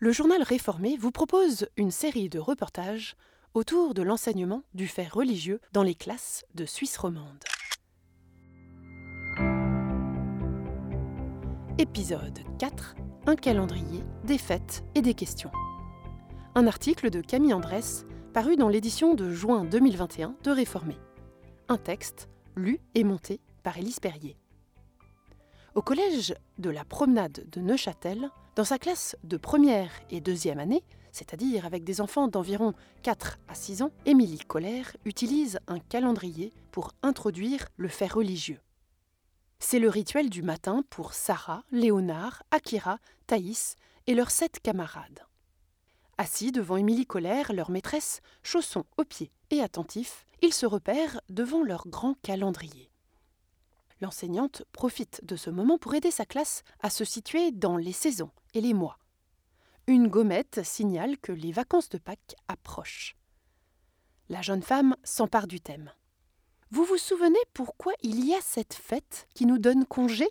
le journal réformé vous propose une série de reportages autour de l'enseignement du fait religieux dans les classes de Suisse romande. Épisode 4 Un calendrier, des fêtes et des questions. Un article de Camille Andrès paru dans l'édition de juin 2021 de Réformé. Un texte lu et monté par Élise Perrier. Au collège de la promenade de Neuchâtel, dans sa classe de première et deuxième année, c'est-à-dire avec des enfants d'environ 4 à 6 ans, Émilie Colère utilise un calendrier pour introduire le fait religieux. C'est le rituel du matin pour Sarah, Léonard, Akira, Thaïs et leurs sept camarades. Assis devant Émilie Colère, leur maîtresse, chaussons aux pieds et attentifs, ils se repèrent devant leur grand calendrier. L'enseignante profite de ce moment pour aider sa classe à se situer dans les saisons et les mois. Une gommette signale que les vacances de Pâques approchent. La jeune femme s'empare du thème. Vous vous souvenez pourquoi il y a cette fête qui nous donne congé?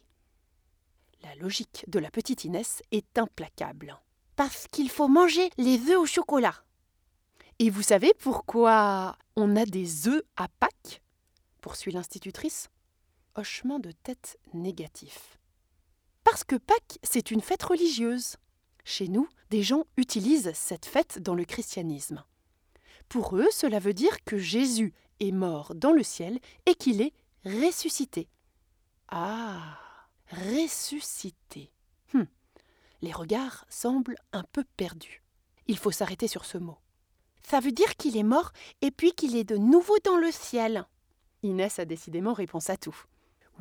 La logique de la petite Inès est implacable. Parce qu'il faut manger les œufs au chocolat. Et vous savez pourquoi on a des œufs à Pâques? Poursuit l'institutrice. De tête négatif. Parce que Pâques, c'est une fête religieuse. Chez nous, des gens utilisent cette fête dans le christianisme. Pour eux, cela veut dire que Jésus est mort dans le ciel et qu'il est ressuscité. Ah, ressuscité. Hum. Les regards semblent un peu perdus. Il faut s'arrêter sur ce mot. Ça veut dire qu'il est mort et puis qu'il est de nouveau dans le ciel. Inès a décidément réponse à tout.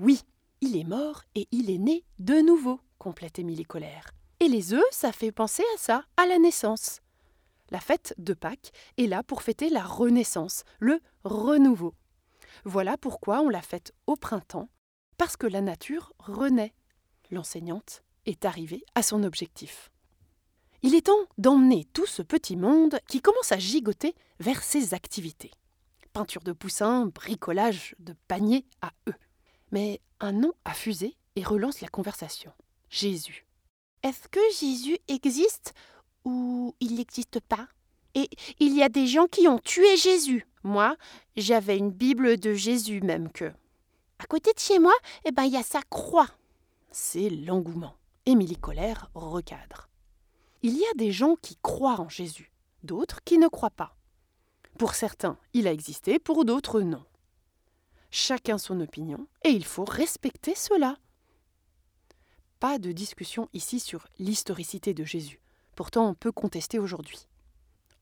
Oui, il est mort et il est né de nouveau, complète Émilie Colère. Et les œufs, ça fait penser à ça, à la naissance. La fête de Pâques est là pour fêter la renaissance, le renouveau. Voilà pourquoi on la fête au printemps, parce que la nature renaît. L'enseignante est arrivée à son objectif. Il est temps d'emmener tout ce petit monde qui commence à gigoter vers ses activités. Peinture de poussins, bricolage de paniers à eux. Mais un nom a fusé et relance la conversation. Jésus. Est-ce que Jésus existe ou il n'existe pas? Et il y a des gens qui ont tué Jésus. Moi, j'avais une Bible de Jésus même que. À côté de chez moi, eh ben, il y a sa croix. C'est l'engouement. Émilie Colère recadre. Il y a des gens qui croient en Jésus, d'autres qui ne croient pas. Pour certains, il a existé, pour d'autres, non. Chacun son opinion, et il faut respecter cela pas de discussion ici sur l'historicité de Jésus. Pourtant, on peut contester aujourd'hui.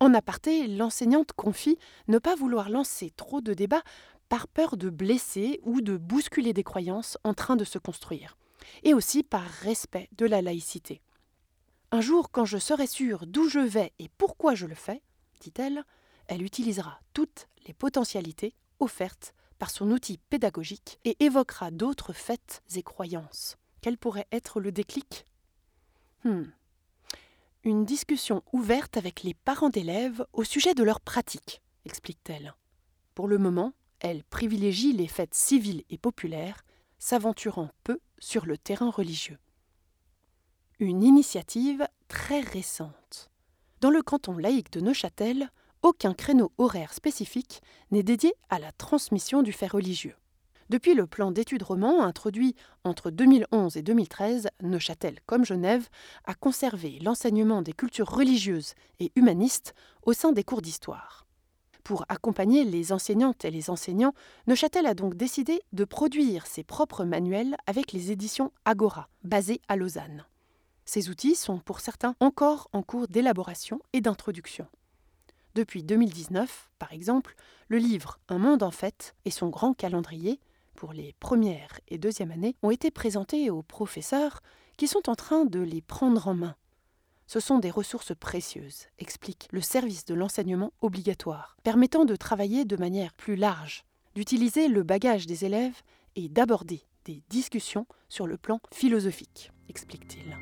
En aparté, l'enseignante confie ne pas vouloir lancer trop de débats par peur de blesser ou de bousculer des croyances en train de se construire, et aussi par respect de la laïcité. Un jour, quand je serai sûre d'où je vais et pourquoi je le fais, dit-elle, elle utilisera toutes les potentialités offertes par son outil pédagogique et évoquera d'autres faits et croyances. Quel pourrait être le déclic? Hmm. Une discussion ouverte avec les parents d'élèves au sujet de leurs pratiques, explique-t-elle. Pour le moment, elle privilégie les fêtes civiles et populaires, s'aventurant peu sur le terrain religieux. Une initiative très récente. Dans le canton laïque de Neuchâtel, aucun créneau horaire spécifique n'est dédié à la transmission du fait religieux. Depuis le plan d'études roman introduit entre 2011 et 2013, Neuchâtel comme Genève a conservé l'enseignement des cultures religieuses et humanistes au sein des cours d'histoire. Pour accompagner les enseignantes et les enseignants, Neuchâtel a donc décidé de produire ses propres manuels avec les éditions Agora, basées à Lausanne. Ces outils sont pour certains encore en cours d'élaboration et d'introduction. Depuis 2019, par exemple, le livre Un monde en fête et son grand calendrier pour les premières et deuxièmes années ont été présentés aux professeurs qui sont en train de les prendre en main. Ce sont des ressources précieuses, explique le service de l'enseignement obligatoire, permettant de travailler de manière plus large, d'utiliser le bagage des élèves et d'aborder des discussions sur le plan philosophique, explique-t-il.